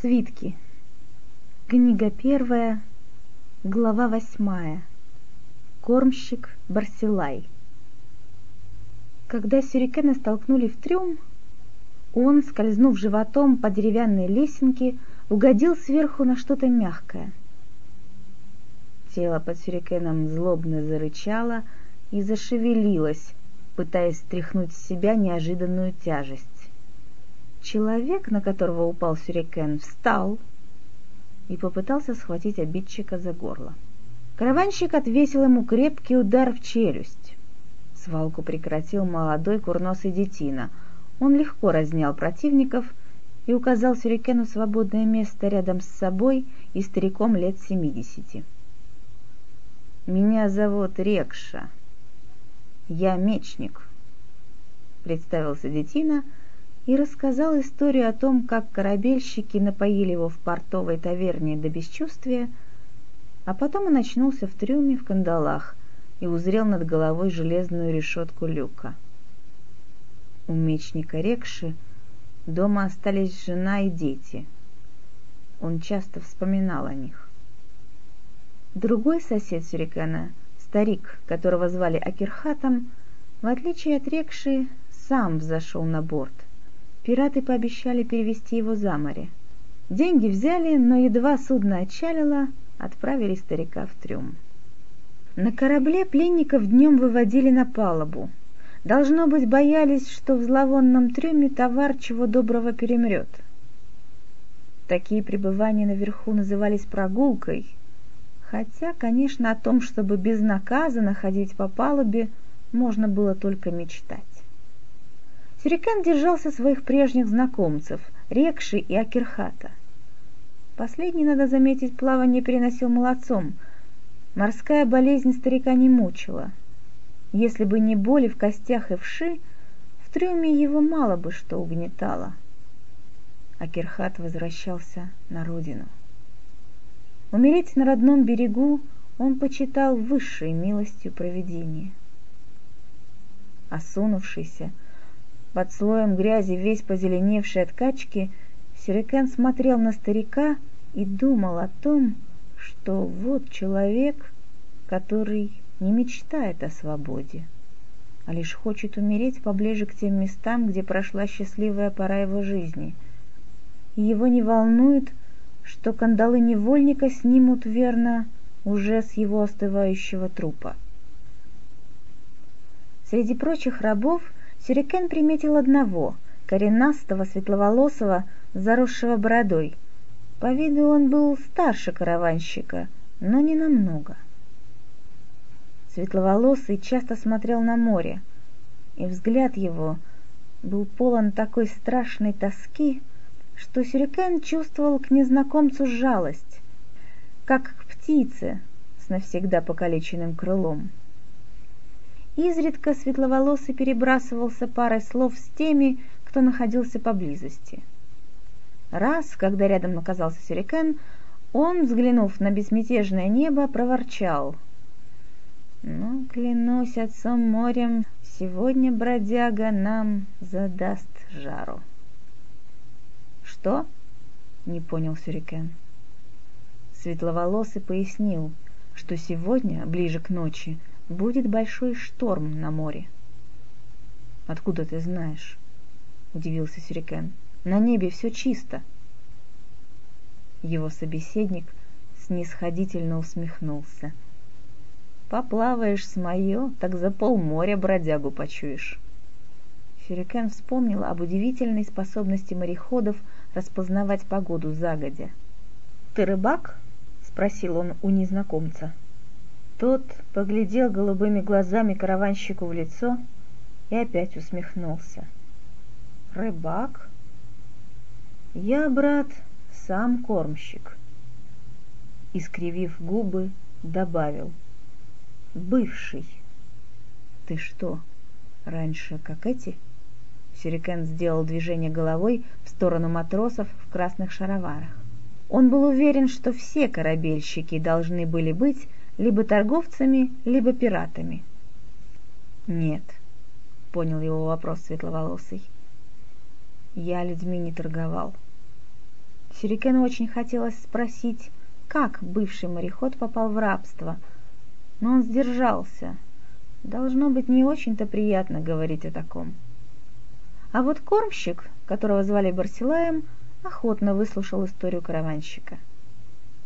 Свитки. Книга первая, глава восьмая. Кормщик Барсилай. Когда сюрикена столкнули в трюм, он, скользнув животом по деревянной лесенке, угодил сверху на что-то мягкое. Тело под сюрикеном злобно зарычало и зашевелилось, пытаясь стряхнуть с себя неожиданную тяжесть. Человек, на которого упал сюрикен, встал и попытался схватить обидчика за горло. Караванщик отвесил ему крепкий удар в челюсть. Свалку прекратил молодой курносый детина. Он легко разнял противников и указал сюрикену свободное место рядом с собой и стариком лет семидесяти. «Меня зовут Рекша. Я мечник», — представился детина — и рассказал историю о том, как корабельщики напоили его в портовой таверне до бесчувствия, а потом он очнулся в трюме в кандалах и узрел над головой железную решетку люка. У мечника Рекши дома остались жена и дети. Он часто вспоминал о них. Другой сосед Сюрикана, старик, которого звали Акирхатом, в отличие от Рекши, сам взошел на борт пираты пообещали перевести его за море. Деньги взяли, но едва судно отчалило, отправили старика в трюм. На корабле пленников днем выводили на палубу. Должно быть, боялись, что в зловонном трюме товар чего доброго перемрет. Такие пребывания наверху назывались прогулкой, хотя, конечно, о том, чтобы безнаказанно ходить по палубе, можно было только мечтать. Сюрикан держался своих прежних знакомцев, Рекши и Акерхата. Последний, надо заметить, плавание переносил молодцом. Морская болезнь старика не мучила. Если бы не боли в костях и вши, в трюме его мало бы что угнетало. Акерхат возвращался на родину. Умереть на родном берегу он почитал высшей милостью провидения. Осунувшийся, под слоем грязи, весь позеленевший от качки, Сюрикен смотрел на старика и думал о том, что вот человек, который не мечтает о свободе, а лишь хочет умереть поближе к тем местам, где прошла счастливая пора его жизни. И его не волнует, что кандалы невольника снимут верно уже с его остывающего трупа. Среди прочих рабов Сюрикен приметил одного, коренастого, светловолосого, заросшего бородой. По виду он был старше караванщика, но не намного. Светловолосый часто смотрел на море, и взгляд его был полон такой страшной тоски, что Сюрикен чувствовал к незнакомцу жалость, как к птице с навсегда покалеченным крылом. Изредка светловолосый перебрасывался парой слов с теми, кто находился поблизости. Раз, когда рядом оказался Сюрикен, он, взглянув на безмятежное небо, проворчал. «Ну, клянусь отцом морем, сегодня бродяга нам задаст жару». «Что?» — не понял Сюрикен. Светловолосый пояснил, что сегодня, ближе к ночи, будет большой шторм на море. Откуда ты знаешь? удивился Сюрикен. На небе все чисто. Его собеседник снисходительно усмехнулся. Поплаваешь с моё, так за полморя бродягу почуешь. Сюрикен вспомнил об удивительной способности мореходов распознавать погоду загодя. «Ты рыбак?» — спросил он у незнакомца. Тот поглядел голубыми глазами караванщику в лицо и опять усмехнулся. «Рыбак? Я, брат, сам кормщик». Искривив губы, добавил. «Бывший». «Ты что, раньше как эти?» Сюрикен сделал движение головой в сторону матросов в красных шароварах. Он был уверен, что все корабельщики должны были быть либо торговцами, либо пиратами. Нет, понял его вопрос светловолосый. Я людьми не торговал. Сюрикену очень хотелось спросить, как бывший мореход попал в рабство, но он сдержался. Должно быть не очень-то приятно говорить о таком. А вот кормщик, которого звали Барсилаем, охотно выслушал историю караванщика.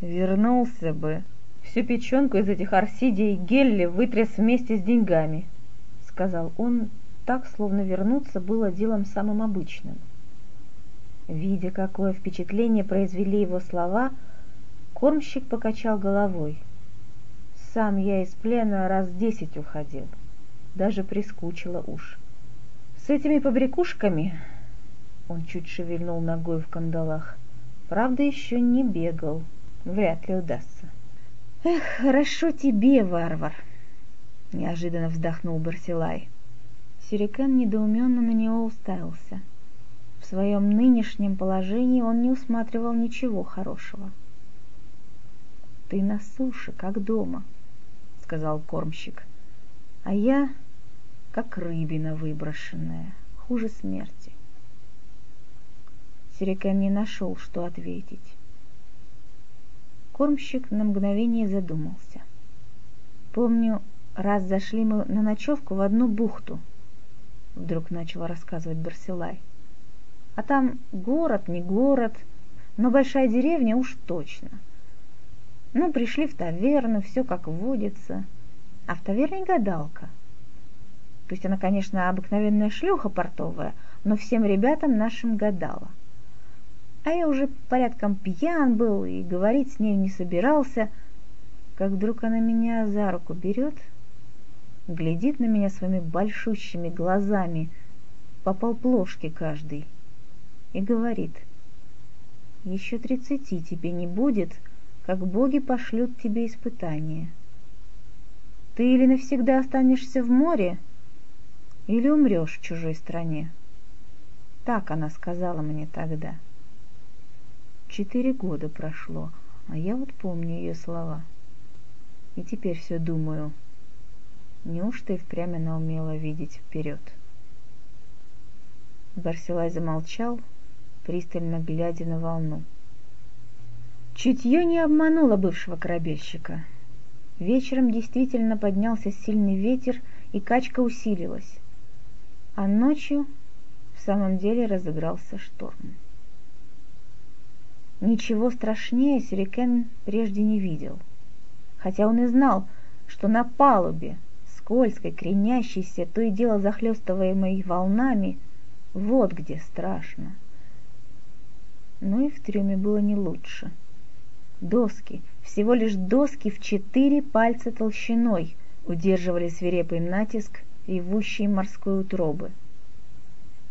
«Вернулся бы. Всю печенку из этих арсидий гелли вытряс вместе с деньгами», — сказал он, так, словно вернуться было делом самым обычным. Видя, какое впечатление произвели его слова, кормщик покачал головой. «Сам я из плена раз десять уходил, даже прискучило уж. С этими побрякушками он чуть шевельнул ногой в кандалах. Правда, еще не бегал. Вряд ли удастся. «Эх, хорошо тебе, варвар!» Неожиданно вздохнул Барсилай. Сюрикен недоуменно на него уставился. В своем нынешнем положении он не усматривал ничего хорошего. «Ты на суше, как дома», — сказал кормщик. «А я как рыбина выброшенная, хуже смерти. Сирикен не нашел, что ответить. Кормщик на мгновение задумался. Помню, раз зашли мы на ночевку в одну бухту, вдруг начал рассказывать Барсилай. А там город, не город, но большая деревня уж точно. Ну, пришли в таверну, все как водится. А в таверне гадалка — то есть она, конечно, обыкновенная шлюха портовая, но всем ребятам нашим гадала. А я уже порядком пьян был и говорить с ней не собирался, как вдруг она меня за руку берет, глядит на меня своими большущими глазами, по полплошки каждый, и говорит, «Еще тридцати тебе не будет, как боги пошлют тебе испытания. Ты или навсегда останешься в море, — или умрешь в чужой стране. Так она сказала мне тогда. Четыре года прошло, а я вот помню ее слова. И теперь все думаю, неужто и впрямь она умела видеть вперед? Барсилай замолчал, пристально глядя на волну. Чутье не обмануло бывшего корабельщика. Вечером действительно поднялся сильный ветер, и качка усилилась а ночью в самом деле разыгрался шторм. Ничего страшнее Сюрикен прежде не видел, хотя он и знал, что на палубе, скользкой, кренящейся, то и дело захлестываемой волнами, вот где страшно. Но и в трюме было не лучше. Доски, всего лишь доски в четыре пальца толщиной, удерживали свирепый натиск ревущей морской утробы.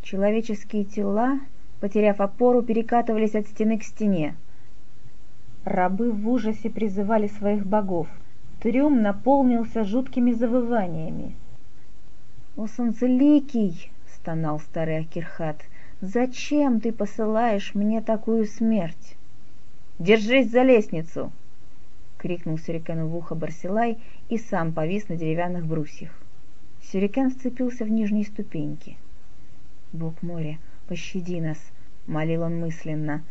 Человеческие тела, потеряв опору, перекатывались от стены к стене. Рабы в ужасе призывали своих богов. Трюм наполнился жуткими завываниями. «О, солнцеликий!» — стонал старый Акирхат. «Зачем ты посылаешь мне такую смерть?» «Держись за лестницу!» — крикнул Сюрикену в ухо Барсилай и сам повис на деревянных брусьях. Сюрикен вцепился в нижние ступеньки. «Бог моря, пощади нас!» — молил он мысленно.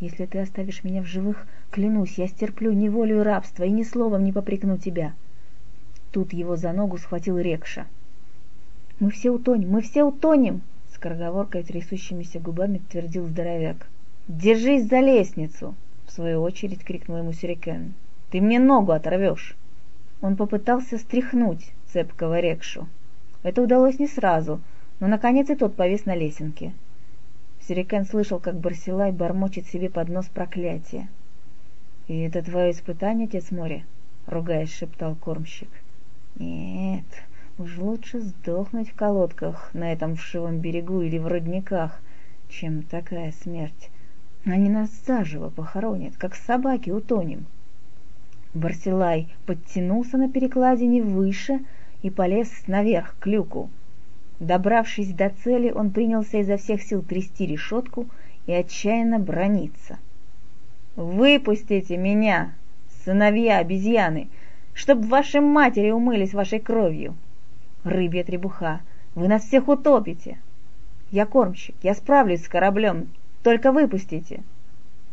«Если ты оставишь меня в живых, клянусь, я стерплю неволю и рабство и ни словом не попрекну тебя!» Тут его за ногу схватил Рекша. «Мы все утонем, мы все утонем!» — скороговоркой трясущимися губами твердил здоровяк. «Держись за лестницу!» — в свою очередь крикнул ему Сюрикен. «Ты мне ногу оторвешь!» Он попытался стряхнуть цепкого Рекшу, это удалось не сразу, но наконец и тот повис на лесенке. Сюрикен слышал, как Барсилай бормочет себе под нос проклятие. «И это твое испытание, отец моря?» — ругаясь, шептал кормщик. «Нет, уж лучше сдохнуть в колодках на этом вшивом берегу или в родниках, чем такая смерть. Они нас заживо похоронят, как собаки утонем». Барсилай подтянулся на перекладине выше — и полез наверх к люку. Добравшись до цели, он принялся изо всех сил трясти решетку и отчаянно брониться. «Выпустите меня, сыновья обезьяны, чтоб ваши матери умылись вашей кровью! Рыбья требуха, вы нас всех утопите! Я кормщик, я справлюсь с кораблем, только выпустите!»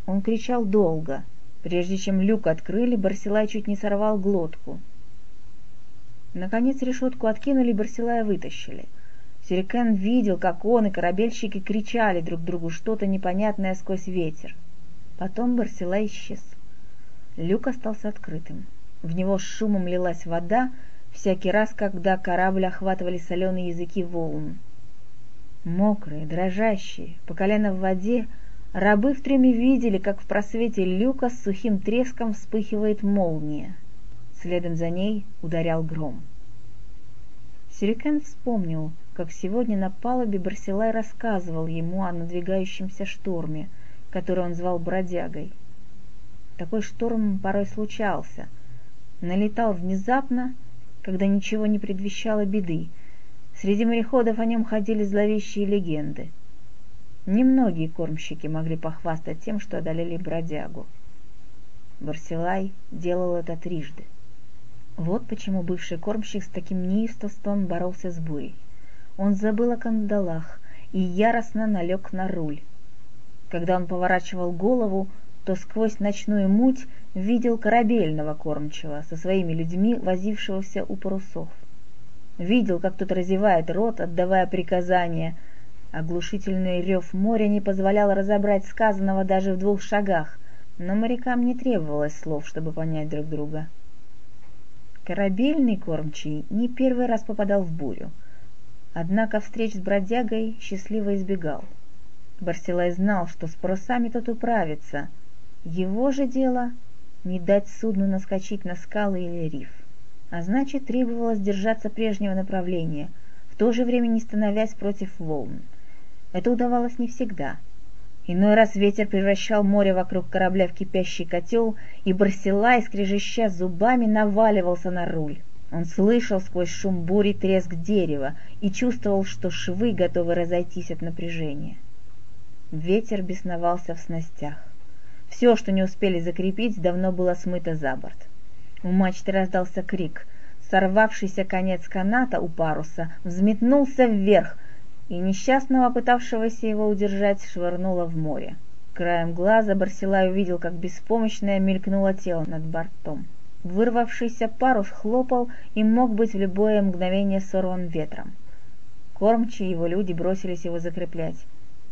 Он кричал долго. Прежде чем люк открыли, Барсилай чуть не сорвал глотку. Наконец решетку откинули Барсилая вытащили. Сюрикен видел, как он и корабельщики кричали друг другу что-то непонятное сквозь ветер. Потом Барсилай исчез. Люк остался открытым. В него с шумом лилась вода, всякий раз, когда корабль охватывали соленые языки волн. Мокрые, дрожащие, по колено в воде, рабы в трюме видели, как в просвете люка с сухим треском вспыхивает молния. Следом за ней ударял гром. Сюрикен вспомнил, как сегодня на палубе Барсилай рассказывал ему о надвигающемся шторме, который он звал бродягой. Такой шторм порой случался. Налетал внезапно, когда ничего не предвещало беды. Среди мореходов о нем ходили зловещие легенды. Немногие кормщики могли похвастать тем, что одолели бродягу. Барсилай делал это трижды. Вот почему бывший кормщик с таким неистовством боролся с бурей. Он забыл о кандалах и яростно налег на руль. Когда он поворачивал голову, то сквозь ночную муть видел корабельного кормчего со своими людьми, возившегося у парусов. Видел, как тот разевает рот, отдавая приказания. Оглушительный рев моря не позволял разобрать сказанного даже в двух шагах, но морякам не требовалось слов, чтобы понять друг друга. Корабельный кормчий не первый раз попадал в бурю, однако встреч с бродягой счастливо избегал. Барсилай знал, что с парусами тот управится — его же дело не дать судну наскочить на скалы или риф. А значит, требовалось держаться прежнего направления, в то же время не становясь против волн. Это удавалось не всегда. Иной раз ветер превращал море вокруг корабля в кипящий котел, и Барсилай, скрежеща зубами, наваливался на руль. Он слышал сквозь шум бури треск дерева и чувствовал, что швы готовы разойтись от напряжения. Ветер бесновался в снастях. Все, что не успели закрепить, давно было смыто за борт. У мачты раздался крик. Сорвавшийся конец каната у паруса взметнулся вверх, и несчастного, пытавшегося его удержать, швырнуло в море. Краем глаза Барсилай увидел, как беспомощное мелькнуло тело над бортом. Вырвавшийся парус хлопал и мог быть в любое мгновение сорван ветром. Кормчие его люди бросились его закреплять.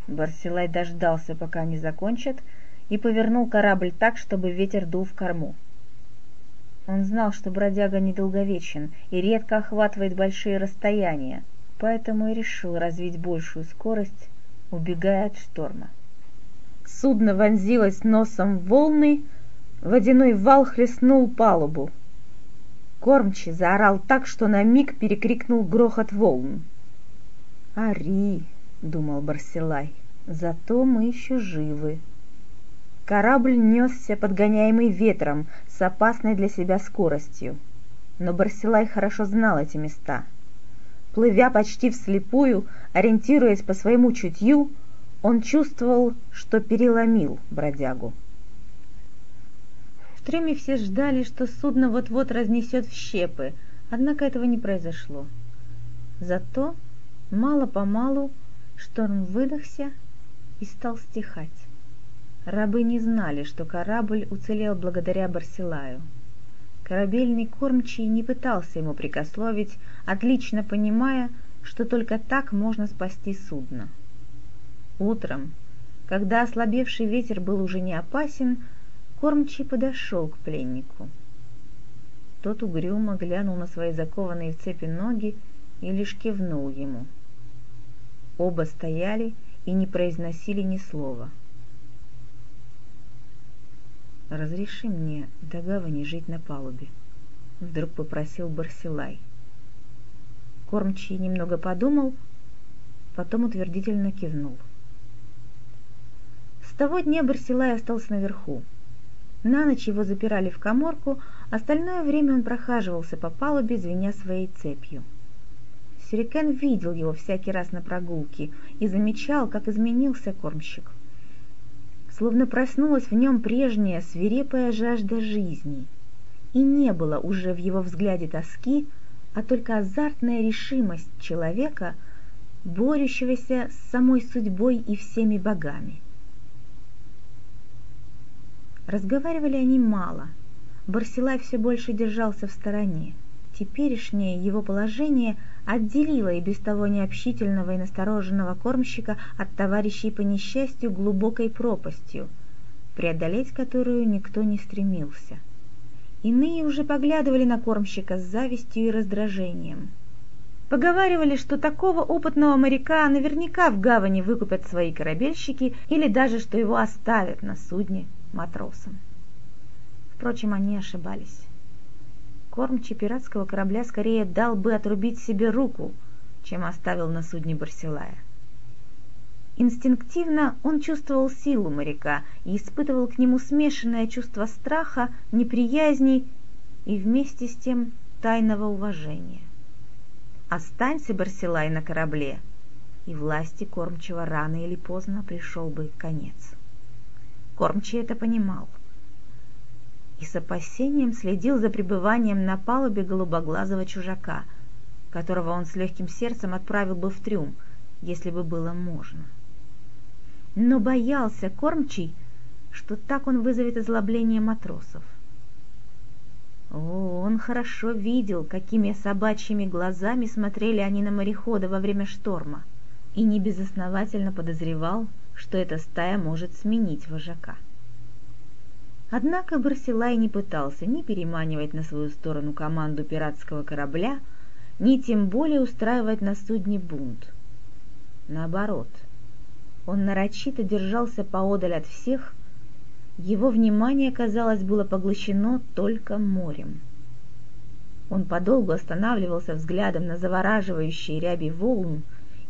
Барсилай дождался, пока они закончат, и повернул корабль так, чтобы ветер дул в корму. Он знал, что бродяга недолговечен и редко охватывает большие расстояния, поэтому и решил развить большую скорость, убегая от шторма. Судно вонзилось носом в волны, водяной вал хлестнул палубу. Кормчий заорал так, что на миг перекрикнул грохот волн. «Ари!» — думал Барсилай. «Зато мы еще живы!» Корабль несся, подгоняемый ветром, с опасной для себя скоростью. Но Барсилай хорошо знал эти места. Плывя почти вслепую, ориентируясь по своему чутью, он чувствовал, что переломил бродягу. В все ждали, что судно вот-вот разнесет в щепы, однако этого не произошло. Зато мало-помалу шторм выдохся и стал стихать. Рабы не знали, что корабль уцелел благодаря Барсилаю. Корабельный кормчий не пытался ему прикословить, отлично понимая, что только так можно спасти судно. Утром, когда ослабевший ветер был уже не опасен, кормчий подошел к пленнику. Тот угрюмо глянул на свои закованные в цепи ноги и лишь кивнул ему. Оба стояли и не произносили ни слова — разреши мне до гавани жить на палубе вдруг попросил барсилай кормчий немного подумал потом утвердительно кивнул с того дня барсилай остался наверху на ночь его запирали в коморку остальное время он прохаживался по палубе звеня своей цепью Сюрикен видел его всякий раз на прогулке и замечал, как изменился кормщик – словно проснулась в нем прежняя свирепая жажда жизни. И не было уже в его взгляде тоски, а только азартная решимость человека, борющегося с самой судьбой и всеми богами. Разговаривали они мало. Барсилай все больше держался в стороне. Теперешнее его положение отделило и без того необщительного и настороженного кормщика от товарищей по несчастью глубокой пропастью, преодолеть которую никто не стремился. Иные уже поглядывали на кормщика с завистью и раздражением. Поговаривали, что такого опытного моряка наверняка в гавани выкупят свои корабельщики или даже что его оставят на судне матросом. Впрочем, они ошибались. Кормчий пиратского корабля скорее дал бы отрубить себе руку, чем оставил на судне Барсилая. Инстинктивно он чувствовал силу моряка и испытывал к нему смешанное чувство страха, неприязни и вместе с тем тайного уважения. Останься Барсилай на корабле, и власти кормчего рано или поздно пришел бы конец. Кормчий это понимал и с опасением следил за пребыванием на палубе голубоглазого чужака, которого он с легким сердцем отправил бы в трюм, если бы было можно. Но боялся кормчий, что так он вызовет озлобление матросов. О, он хорошо видел, какими собачьими глазами смотрели они на морехода во время шторма, и небезосновательно подозревал, что эта стая может сменить вожака. Однако Барсилай не пытался ни переманивать на свою сторону команду пиратского корабля, ни тем более устраивать на судне бунт. Наоборот, он нарочито держался поодаль от всех, его внимание, казалось, было поглощено только морем. Он подолгу останавливался взглядом на завораживающие ряби волн,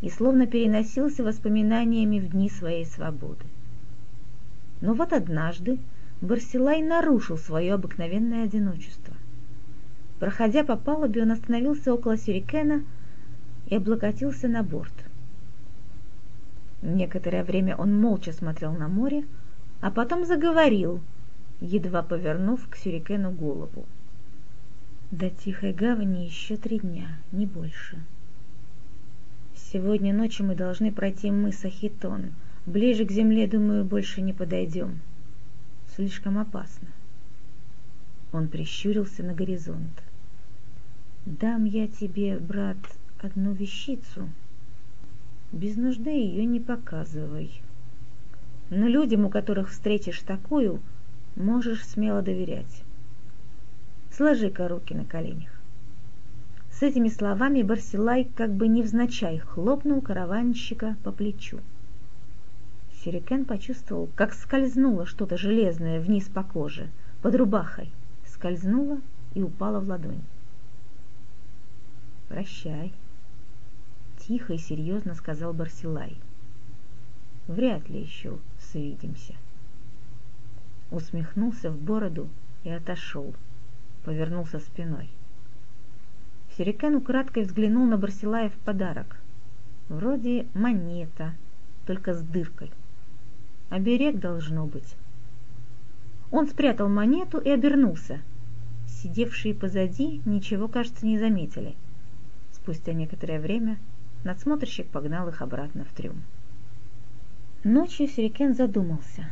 и словно переносился воспоминаниями в дни своей свободы. Но вот однажды Барсилай нарушил свое обыкновенное одиночество. Проходя по палубе, он остановился около сюрикена и облокотился на борт. Некоторое время он молча смотрел на море, а потом заговорил, едва повернув к сюрикену голову. До Тихой Гавани еще три дня, не больше. Сегодня ночью мы должны пройти мыс Ахитон. Ближе к земле, думаю, больше не подойдем. Слишком опасно. Он прищурился на горизонт. Дам я тебе, брат, одну вещицу. Без нужды ее не показывай. Но людям, у которых встретишь такую, можешь смело доверять. Сложи-ка руки на коленях. С этими словами Барсилай как бы невзначай хлопнул караванщика по плечу. Сирикен почувствовал, как скользнуло что-то железное вниз по коже, под рубахой, скользнуло и упало в ладонь. «Прощай», — тихо и серьезно сказал Барсилай. «Вряд ли еще свидимся». Усмехнулся в бороду и отошел, повернулся спиной. Сюрикен украдкой взглянул на Барсилая в подарок. Вроде монета, только с дыркой. Оберег должно быть. Он спрятал монету и обернулся. Сидевшие позади ничего, кажется, не заметили. Спустя некоторое время надсмотрщик погнал их обратно в трюм. Ночью Сюрикен задумался,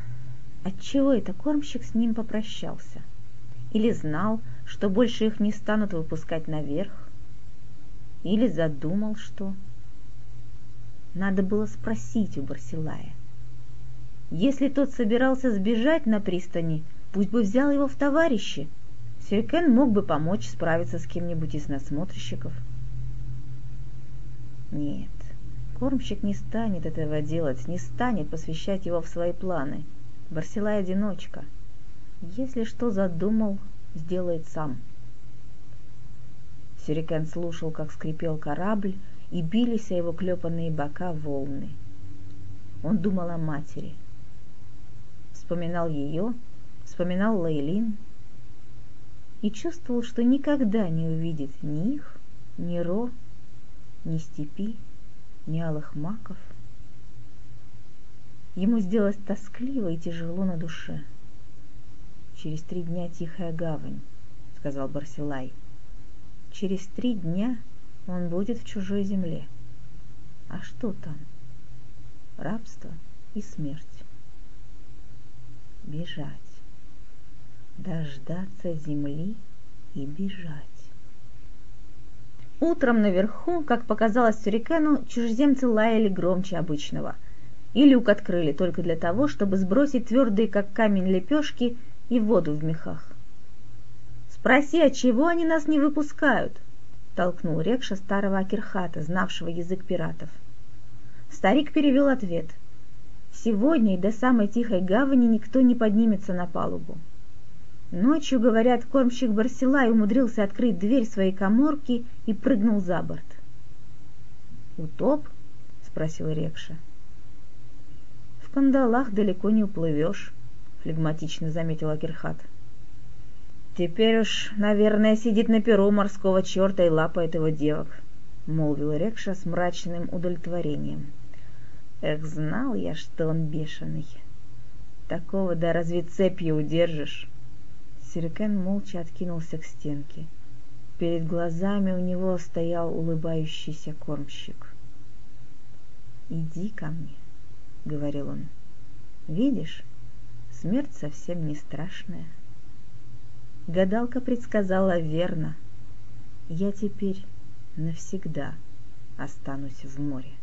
отчего это кормщик с ним попрощался. Или знал, что больше их не станут выпускать наверх, или задумал что? Надо было спросить у Барсилая. Если тот собирался сбежать на пристани, пусть бы взял его в товарищи. Сюрикен мог бы помочь справиться с кем-нибудь из насмотрщиков. Нет, кормщик не станет этого делать, не станет посвящать его в свои планы. Барсилай одиночка. Если что задумал, сделает сам. — Сюрикен слушал, как скрипел корабль, и бились о его клепанные бока волны. Он думал о матери. Вспоминал ее, вспоминал Лейлин и чувствовал, что никогда не увидит ни их, ни Ро, ни степи, ни алых маков. Ему сделалось тоскливо и тяжело на душе. «Через три дня тихая гавань», — сказал Барсилай. Через три дня он будет в чужой земле. А что там? Рабство и смерть. Бежать. дождаться земли и бежать. Утром наверху, как показалось Сюрикену, чужеземцы лаяли громче обычного. И люк открыли только для того, чтобы сбросить твердые, как камень, лепешки и воду в мехах. «Спроси, от чего они нас не выпускают?» — толкнул Рекша старого Акерхата, знавшего язык пиратов. Старик перевел ответ. «Сегодня и до самой тихой гавани никто не поднимется на палубу. Ночью, говорят, кормщик Барсилай умудрился открыть дверь своей коморки и прыгнул за борт. «Утоп?» — спросил Рекша. «В кандалах далеко не уплывешь», — флегматично заметил Акерхат. «Теперь уж, наверное, сидит на перу морского черта и лапает его девок», — молвил Рекша с мрачным удовлетворением. «Эх, знал я, что он бешеный. Такого да разве цепью удержишь?» Сирикен молча откинулся к стенке. Перед глазами у него стоял улыбающийся кормщик. «Иди ко мне», — говорил он. «Видишь, смерть совсем не страшная». Гадалка предсказала верно. Я теперь навсегда останусь в море.